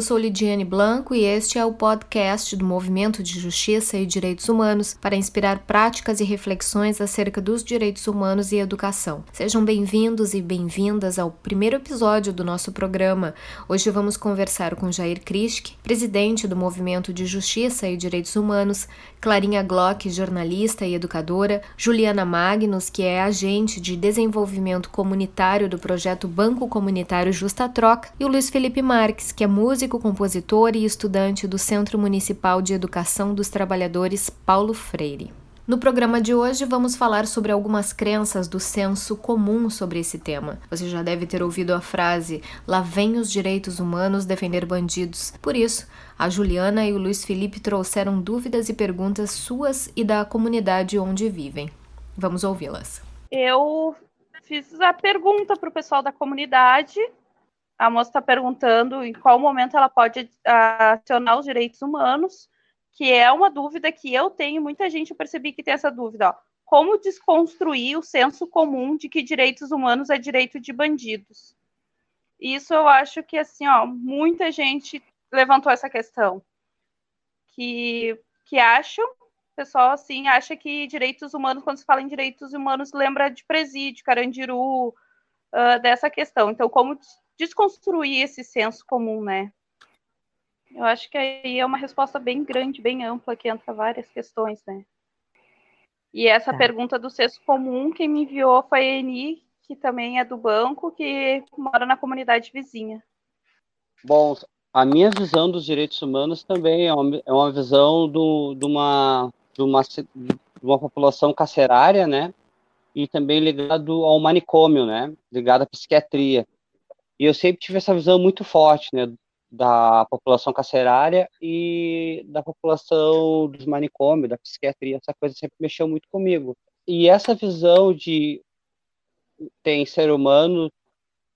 Eu sou Lidiane Blanco e este é o podcast do Movimento de Justiça e Direitos Humanos para inspirar práticas e reflexões acerca dos direitos humanos e educação. Sejam bem-vindos e bem-vindas ao primeiro episódio do nosso programa. Hoje vamos conversar com Jair Krischke, presidente do Movimento de Justiça e Direitos Humanos, Clarinha Glock, jornalista e educadora, Juliana Magnus, que é agente de desenvolvimento comunitário do projeto Banco Comunitário Justa Troca, e o Luiz Felipe Marques, que é músico músico, compositor e estudante do Centro Municipal de Educação dos Trabalhadores Paulo Freire. No programa de hoje vamos falar sobre algumas crenças do senso comum sobre esse tema. Você já deve ter ouvido a frase: lá vem os direitos humanos defender bandidos. Por isso, a Juliana e o Luiz Felipe trouxeram dúvidas e perguntas suas e da comunidade onde vivem. Vamos ouvi-las. Eu fiz a pergunta para o pessoal da comunidade a moça está perguntando em qual momento ela pode acionar os direitos humanos, que é uma dúvida que eu tenho, muita gente eu percebi que tem essa dúvida, ó. Como desconstruir o senso comum de que direitos humanos é direito de bandidos? Isso eu acho que assim, ó, muita gente levantou essa questão. Que, que acham, pessoal assim, acha que direitos humanos, quando se fala em direitos humanos, lembra de presídio, carandiru, uh, dessa questão. Então, como desconstruir esse senso comum, né? Eu acho que aí é uma resposta bem grande, bem ampla, que entra várias questões, né? E essa tá. pergunta do senso comum, quem me enviou foi a Eni, que também é do banco, que mora na comunidade vizinha. Bom, a minha visão dos direitos humanos também é uma, é uma visão do, de, uma, de, uma, de uma população carcerária, né? E também ligado ao manicômio, né? Ligado à psiquiatria. E eu sempre tive essa visão muito forte, né, da população carcerária e da população dos manicômios, da psiquiatria, essa coisa sempre mexeu muito comigo. E essa visão de tem ser humano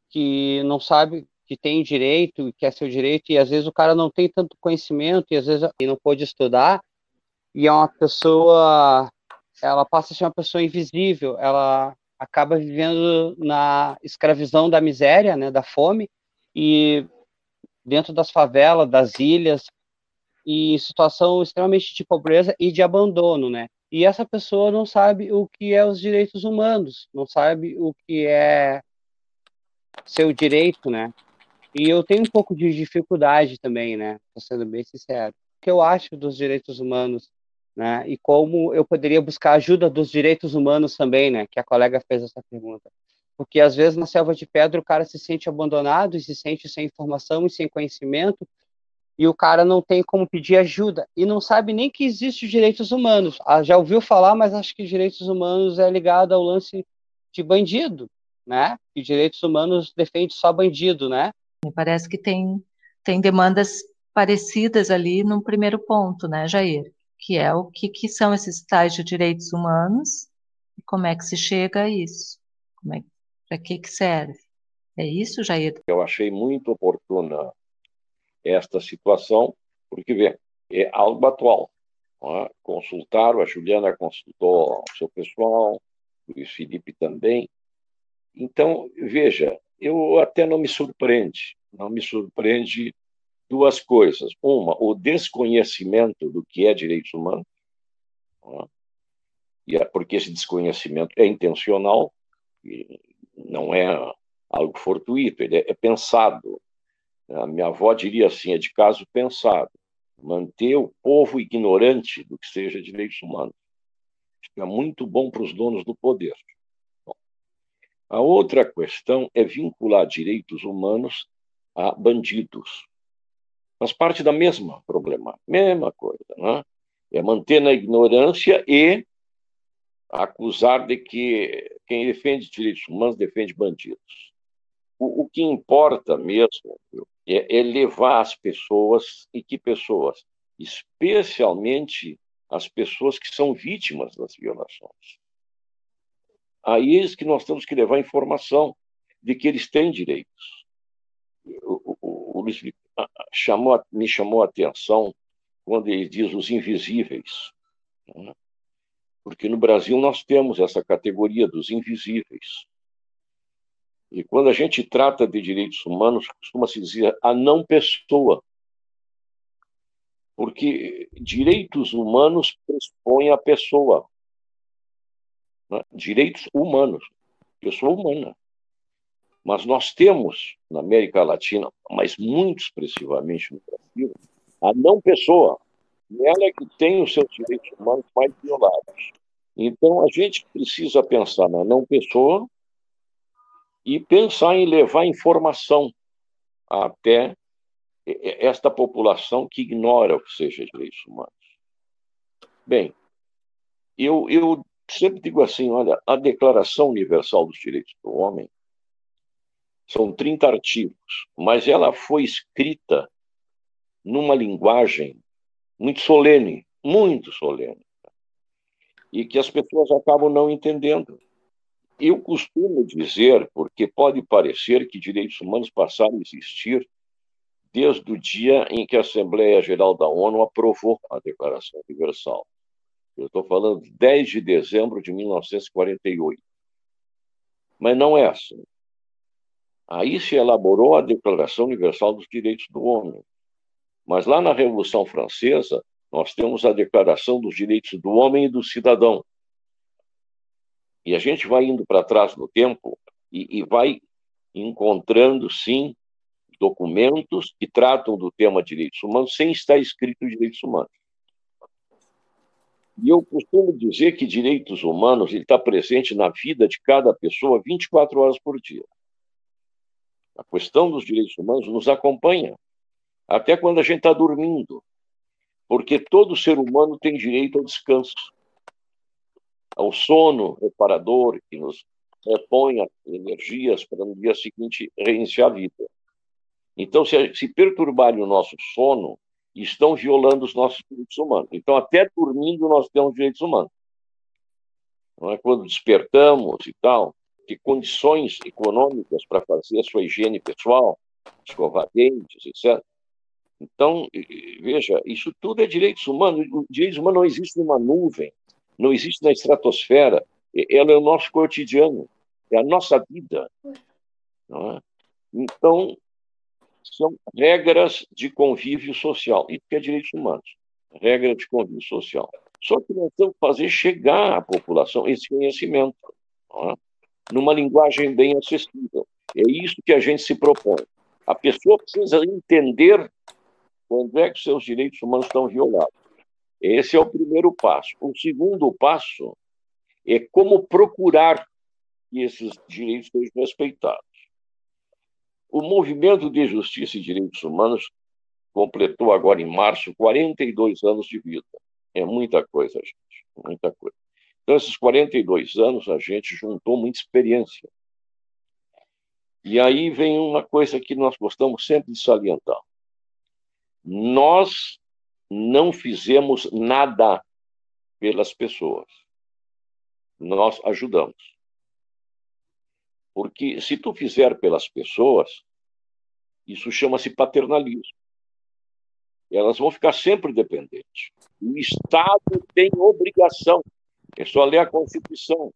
que não sabe que tem direito, que é seu direito, e às vezes o cara não tem tanto conhecimento, e às vezes ele não pode estudar, e é uma pessoa, ela passa a ser uma pessoa invisível, ela acaba vivendo na escravidão da miséria, né, da fome, e dentro das favelas, das ilhas, e em situação extremamente de pobreza e de abandono, né? E essa pessoa não sabe o que é os direitos humanos, não sabe o que é seu direito, né? E eu tenho um pouco de dificuldade também, né? Sendo bem sincero. O que eu acho dos direitos humanos né? E como eu poderia buscar ajuda dos direitos humanos também, né? Que a colega fez essa pergunta. Porque às vezes na selva de pedra o cara se sente abandonado e se sente sem informação e sem conhecimento e o cara não tem como pedir ajuda e não sabe nem que existe direitos humanos. Ah, já ouviu falar, mas acho que direitos humanos é ligado ao lance de bandido, né? E direitos humanos defende só bandido, né? Me parece que tem tem demandas parecidas ali no primeiro ponto, né, Jair? Que é o que, que são esses tais de direitos humanos e como é que se chega a isso, é, para que, que serve. É isso, Jair? Eu achei muito oportuna esta situação, porque, vê, é algo atual. É? Consultaram, a Juliana consultou o seu pessoal, o Felipe também. Então, veja, eu até não me surpreende, não me surpreende duas coisas. Uma, o desconhecimento do que é direitos humanos, né? e é porque esse desconhecimento é intencional, não é algo fortuito, ele é, é pensado. A minha avó diria assim: é de caso pensado. Manter o povo ignorante do que seja direitos humanos. Isso é muito bom para os donos do poder. Bom, a outra questão é vincular direitos humanos a bandidos faz parte da mesma problema, mesma coisa, né? É manter na ignorância e acusar de que quem defende direitos humanos defende bandidos. O, o que importa mesmo é, é levar as pessoas, e que pessoas? Especialmente as pessoas que são vítimas das violações. A eles que nós temos que levar informação de que eles têm direitos. O, o, o Luiz Felipe chamou, me chamou a atenção quando ele diz os invisíveis. Né? Porque no Brasil nós temos essa categoria dos invisíveis. E quando a gente trata de direitos humanos, costuma-se dizer a não pessoa Porque direitos humanos pressupõem a pessoa. Né? Direitos humanos, pessoa humana. Mas nós temos, na América Latina, mas muito expressivamente no Brasil, a não pessoa. Ela é que tem os seus direitos humanos mais violados. Então, a gente precisa pensar na não pessoa e pensar em levar informação até esta população que ignora o que seja direitos humanos. Bem, eu, eu sempre digo assim: olha, a Declaração Universal dos Direitos do Homem são 30 artigos, mas ela foi escrita numa linguagem muito solene, muito solene, e que as pessoas acabam não entendendo. Eu costumo dizer, porque pode parecer que direitos humanos passaram a existir desde o dia em que a Assembleia Geral da ONU aprovou a Declaração Universal. Eu estou falando de 10 de dezembro de 1948. Mas não é assim. Aí se elaborou a Declaração Universal dos Direitos do Homem. Mas lá na Revolução Francesa, nós temos a Declaração dos Direitos do Homem e do Cidadão. E a gente vai indo para trás no tempo e, e vai encontrando, sim, documentos que tratam do tema direitos humanos sem estar escrito direitos humanos. E eu costumo dizer que direitos humanos está presente na vida de cada pessoa 24 horas por dia. A questão dos direitos humanos nos acompanha até quando a gente está dormindo, porque todo ser humano tem direito ao descanso, ao sono reparador que nos repõe as energias para no dia seguinte reiniciar a vida. Então, se, se perturbarem o nosso sono, estão violando os nossos direitos humanos. Então, até dormindo, nós temos direitos humanos. Não é? Quando despertamos e tal, que condições econômicas para fazer a sua higiene pessoal, escovar dentes, etc. Então, veja, isso tudo é direitos humanos. O direitos humanos não existe numa nuvem, não existe na estratosfera. Ela é o nosso cotidiano, é a nossa vida. É? Então, são regras de convívio social. Isso que é direitos humanos. Regra de convívio social. Só que nós temos que fazer chegar à população esse conhecimento, é? Numa linguagem bem acessível. É isso que a gente se propõe. A pessoa precisa entender quando é que seus direitos humanos estão violados. Esse é o primeiro passo. O segundo passo é como procurar que esses direitos sejam respeitados. O movimento de justiça e direitos humanos completou agora em março 42 anos de vida. É muita coisa, gente, muita coisa. Então, esses 42 anos, a gente juntou muita experiência. E aí vem uma coisa que nós gostamos sempre de salientar. Nós não fizemos nada pelas pessoas. Nós ajudamos. Porque se tu fizer pelas pessoas, isso chama-se paternalismo. Elas vão ficar sempre dependentes. O Estado tem obrigação. É só ler a Constituição.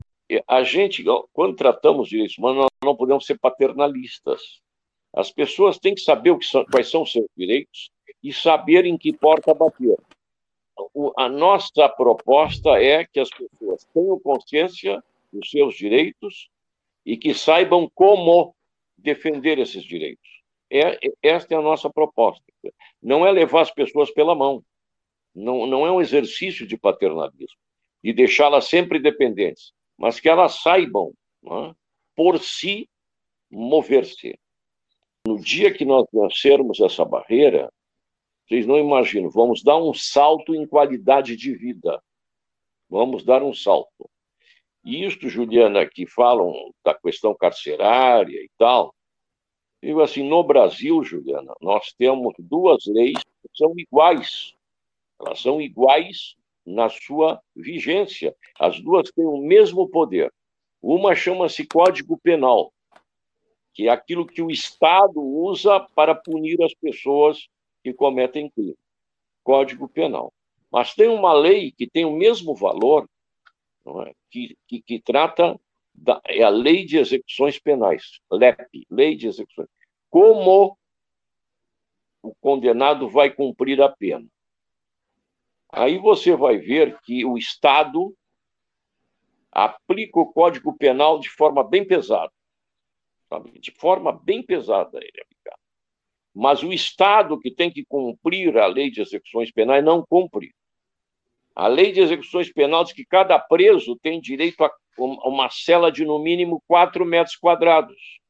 A gente, quando tratamos direitos humanos, nós não podemos ser paternalistas. As pessoas têm que saber o que são, quais são os seus direitos e saber em que porta bater. a nossa proposta é que as pessoas tenham consciência dos seus direitos e que saibam como defender esses direitos. É, esta é a nossa proposta. Não é levar as pessoas pela mão. Não, não é um exercício de paternalismo, de deixá-las sempre dependentes, mas que elas saibam, é, por si, mover-se. No dia que nós vencermos essa barreira, vocês não imaginam, vamos dar um salto em qualidade de vida. Vamos dar um salto. E isto, Juliana, que falam da questão carcerária e tal, digo assim, no Brasil, Juliana, nós temos duas leis que são iguais. Elas são iguais na sua vigência. As duas têm o mesmo poder. Uma chama-se Código Penal, que é aquilo que o Estado usa para punir as pessoas que cometem crime. Código Penal. Mas tem uma lei que tem o mesmo valor, é? que, que, que, trata da, é a Lei de Execuções Penais, LEP, Lei de Execuções. Como o condenado vai cumprir a pena. Aí você vai ver que o Estado aplica o Código Penal de forma bem pesada. Sabe? De forma bem pesada ele aplica. Mas o Estado que tem que cumprir a lei de execuções penais não cumpre. A lei de execuções penais diz que cada preso tem direito a uma cela de no mínimo 4 metros quadrados.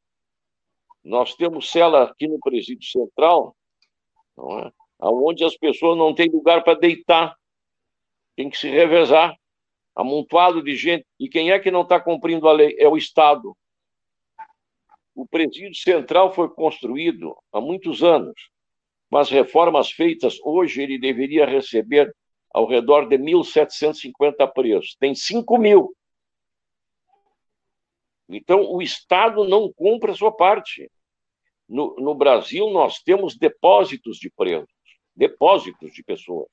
Nós temos cela aqui no presídio central, não é? Onde as pessoas não têm lugar para deitar, tem que se revezar, amontoado de gente. E quem é que não está cumprindo a lei? É o Estado. O presídio central foi construído há muitos anos, mas reformas feitas hoje ele deveria receber ao redor de 1.750 presos. Tem 5 mil. Então, o Estado não cumpre a sua parte. No, no Brasil, nós temos depósitos de presos, depósitos de pessoas.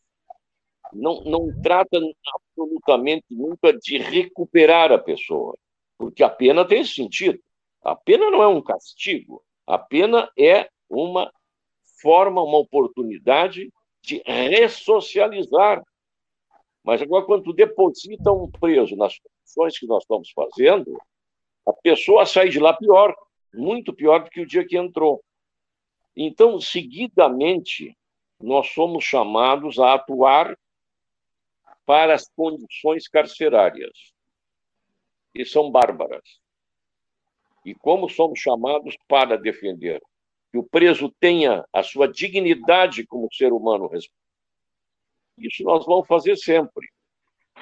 Não, não trata absolutamente nunca de recuperar a pessoa, porque a pena tem esse sentido. A pena não é um castigo, a pena é uma forma, uma oportunidade de ressocializar. Mas agora, quando deposita um preso nas condições que nós estamos fazendo, a pessoa sai de lá pior, muito pior do que o dia que entrou. Então, seguidamente, nós somos chamados a atuar para as condições carcerárias, que são bárbaras. E como somos chamados para defender que o preso tenha a sua dignidade como ser humano isso nós vamos fazer sempre.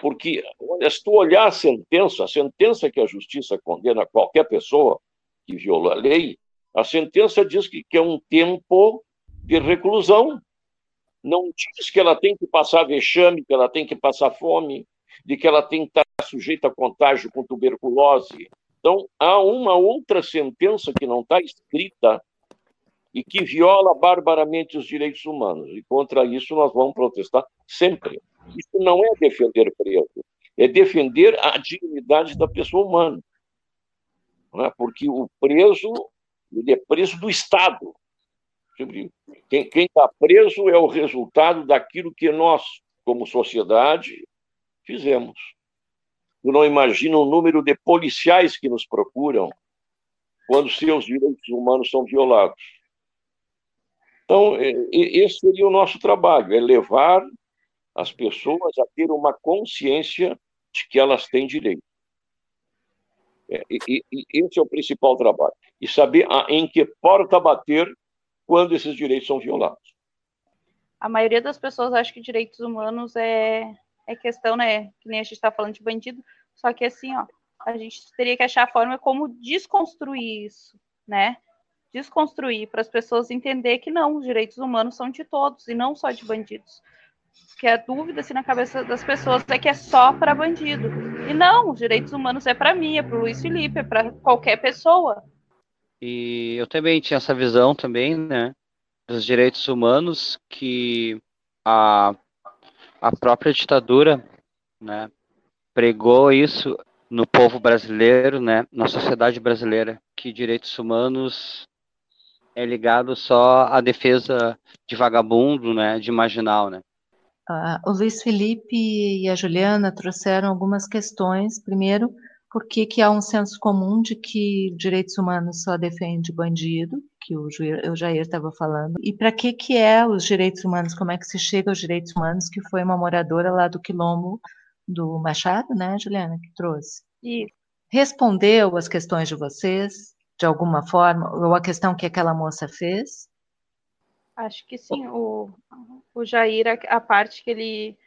Porque, se tu olhar a sentença, a sentença que a justiça condena qualquer pessoa que viola a lei, a sentença diz que, que é um tempo de reclusão. Não diz que ela tem que passar vexame, que ela tem que passar fome, de que ela tem que estar sujeita a contágio com tuberculose. Então, há uma outra sentença que não está escrita e que viola barbaramente os direitos humanos. E contra isso nós vamos protestar sempre. Isso não é defender preso, é defender a dignidade da pessoa humana. É? Porque o preso ele é preso do Estado. Quem está preso é o resultado daquilo que nós, como sociedade, fizemos. Tu não imagina o número de policiais que nos procuram quando seus direitos humanos são violados. Então, esse seria o nosso trabalho, é levar as pessoas a ter uma consciência de que elas têm direito. É, e, e, esse é o principal trabalho. E saber a, em que porta bater quando esses direitos são violados. A maioria das pessoas acha que direitos humanos é, é questão, né? Que nem a gente está falando de bandido, só que assim, ó, a gente teria que achar a forma como desconstruir isso, né? Desconstruir para as pessoas entender que não, os direitos humanos são de todos e não só de bandidos que a dúvida assim, na cabeça das pessoas é que é só para bandido. E não, os direitos humanos é para mim, é para o Luiz Felipe, é para qualquer pessoa. E eu também tinha essa visão também, né, dos direitos humanos que a, a própria ditadura, né, pregou isso no povo brasileiro, né, na sociedade brasileira, que direitos humanos é ligado só à defesa de vagabundo, né, de marginal, né. Uh, o Luiz Felipe e a Juliana trouxeram algumas questões. Primeiro, por que, que há um senso comum de que direitos humanos só defende bandido, que o, o Jair estava falando, e para que, que é os direitos humanos, como é que se chega aos direitos humanos, que foi uma moradora lá do Quilombo do Machado, né, Juliana, que trouxe. E respondeu as questões de vocês, de alguma forma, ou a questão que aquela moça fez? Acho que sim. O, o Jair, a, a parte que ele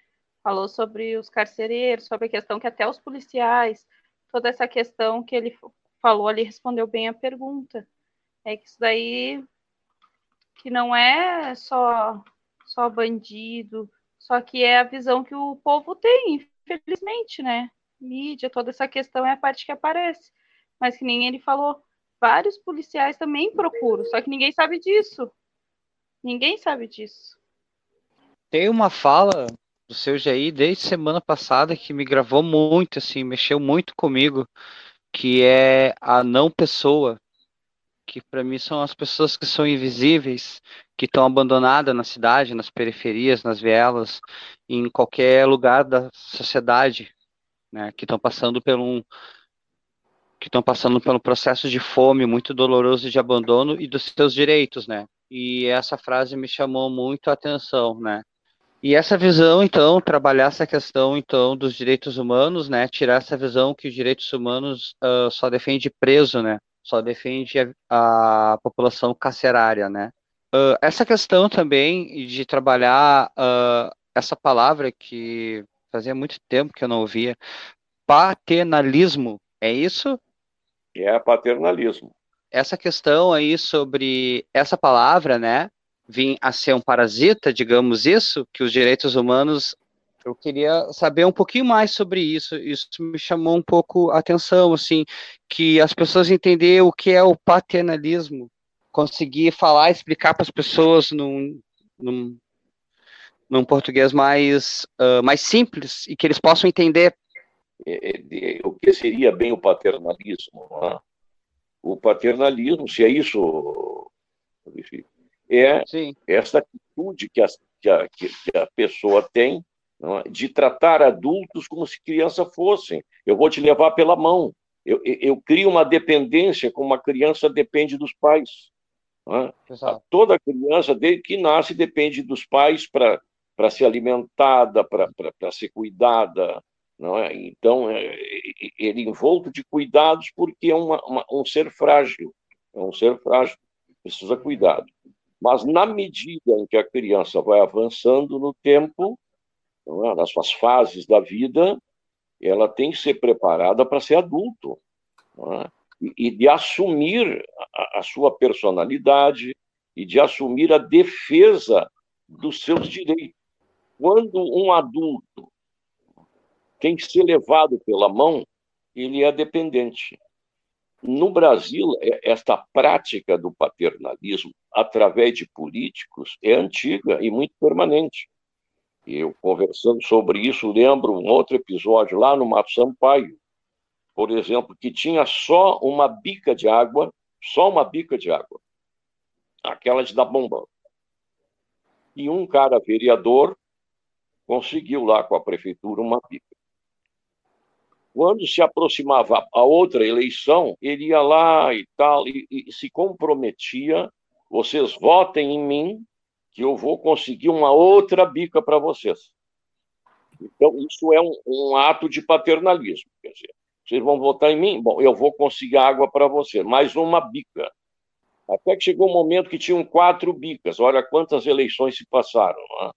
falou sobre os carcereiros, sobre a questão que até os policiais, toda essa questão que ele falou ali, respondeu bem a pergunta. É que isso daí que não é só só bandido, só que é a visão que o povo tem, infelizmente, né? Mídia, toda essa questão é a parte que aparece. Mas que nem ele falou, vários policiais também procuram, só que ninguém sabe disso. Ninguém sabe disso. Tem uma fala do seu Jair desde semana passada que me gravou muito, assim, mexeu muito comigo, que é a não pessoa, que para mim são as pessoas que são invisíveis, que estão abandonadas na cidade, nas periferias, nas vielas, em qualquer lugar da sociedade, né, que estão passando por um que estão passando pelo processo de fome muito doloroso de abandono e dos seus direitos, né? E essa frase me chamou muito a atenção, né? E essa visão, então, trabalhar essa questão, então, dos direitos humanos, né? Tirar essa visão que os direitos humanos uh, só defende preso, né? Só defende a, a população carcerária, né? Uh, essa questão também de trabalhar uh, essa palavra que fazia muito tempo que eu não ouvia, paternalismo, é isso? É paternalismo. Essa questão aí sobre essa palavra, né? Vir a ser um parasita, digamos isso, que os direitos humanos, eu queria saber um pouquinho mais sobre isso. Isso me chamou um pouco a atenção, assim, que as pessoas entenderem o que é o paternalismo, conseguir falar, explicar para as pessoas num, num, num português mais, uh, mais simples e que eles possam entender. É, é, o que seria bem o paternalismo? É? O paternalismo, se é isso, é Sim. essa atitude que a, que a, que a pessoa tem é? de tratar adultos como se crianças fossem. Eu vou te levar pela mão. Eu, eu, eu crio uma dependência como uma criança depende dos pais. É? Toda criança, desde que nasce, depende dos pais para ser alimentada, para ser cuidada. É? Então, é, ele envolto de cuidados porque é uma, uma, um ser frágil. É um ser frágil, precisa cuidado. Mas, na medida em que a criança vai avançando no tempo, é? nas suas fases da vida, ela tem que ser preparada para ser adulto. É? E, de assumir a, a sua personalidade e de assumir a defesa dos seus direitos. Quando um adulto tem que ser levado pela mão, ele é dependente. No Brasil, é, esta prática do paternalismo, através de políticos, é antiga e muito permanente. Eu, conversando sobre isso, lembro um outro episódio lá no Mato Sampaio, por exemplo, que tinha só uma bica de água, só uma bica de água, aquela de dar bomba. E um cara vereador conseguiu lá com a prefeitura uma bica. Quando se aproximava a outra eleição, ele ia lá e tal, e, e se comprometia: vocês votem em mim, que eu vou conseguir uma outra bica para vocês. Então, isso é um, um, ato de paternalismo. Quer dizer, vocês vão votar em mim? Bom, eu vou conseguir água para você, mais uma bica. Até que chegou um momento que tinham quatro bicas. Olha quantas eleições se passaram. É?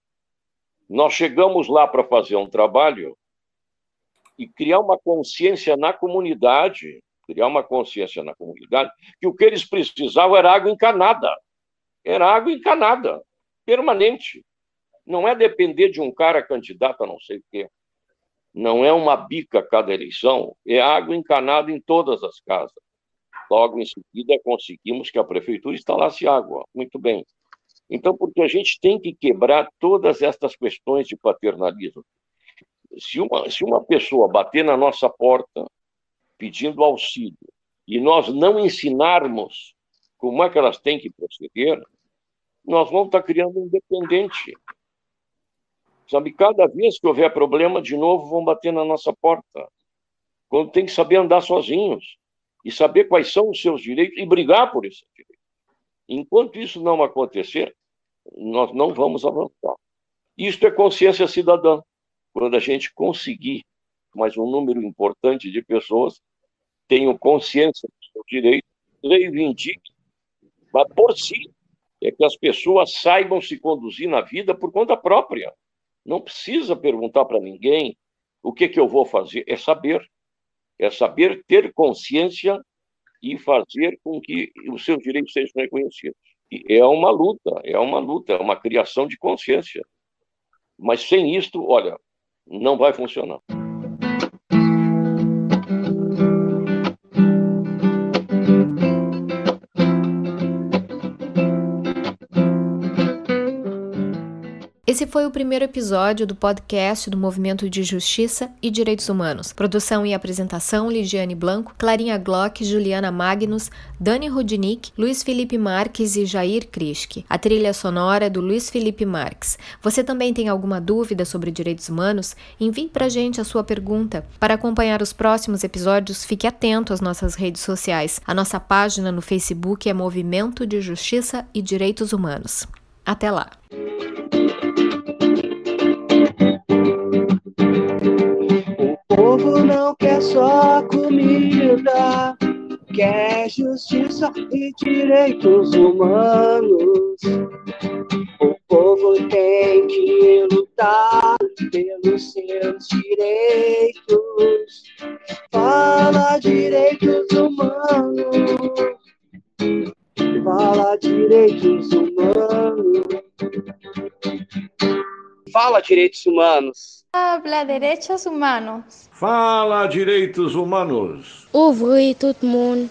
Nós chegamos lá para fazer um trabalho e criar uma consciência na comunidade, criar uma consciência na comunidade, que o que eles precisavam era água encanada. Era água encanada, permanente. Não é depender de um cara candidato a não sei o quê. Não é uma bica cada eleição, é água encanada em todas as casas. Logo em seguida, conseguimos que a prefeitura instalasse água. Muito bem. Então, porque a gente tem que quebrar todas estas questões de paternalismo se uma, se uma pessoa bater na nossa porta pedindo auxílio e nós não ensinarmos como é que elas têm que proceder, nós vamos estar criando um dependente. Sabe, cada vez que houver problema, de novo vão bater na nossa porta. Quando tem que saber andar sozinhos e saber quais são os seus direitos e brigar por esses direitos. Enquanto isso não acontecer, nós não vamos avançar. Isto é consciência cidadã quando a gente conseguir, mais um número importante de pessoas tenham consciência do seu direito, reivindique, mas por si, é que as pessoas saibam se conduzir na vida por conta própria. Não precisa perguntar para ninguém o que, que eu vou fazer, é saber. É saber ter consciência e fazer com que os seus direitos sejam reconhecidos. E é uma luta, é uma luta, é uma criação de consciência. Mas sem isto, olha, não vai funcionar. Esse foi o primeiro episódio do podcast do Movimento de Justiça e Direitos Humanos. Produção e apresentação: Ligiane Blanco, Clarinha Glock, Juliana Magnus, Dani Rudnick, Luiz Felipe Marques e Jair Krischke. A trilha sonora é do Luiz Felipe Marques. Você também tem alguma dúvida sobre direitos humanos? Envie para gente a sua pergunta. Para acompanhar os próximos episódios, fique atento às nossas redes sociais. A nossa página no Facebook é Movimento de Justiça e Direitos Humanos. Até lá! Só comida, quer justiça e direitos humanos. O povo tem que lutar pelos seus direitos. Fala direitos humanos. Fala direitos humanos. Fala direitos humanos. Habla derechos humanos. Fala direitos humanos. Ouvre tout le monde.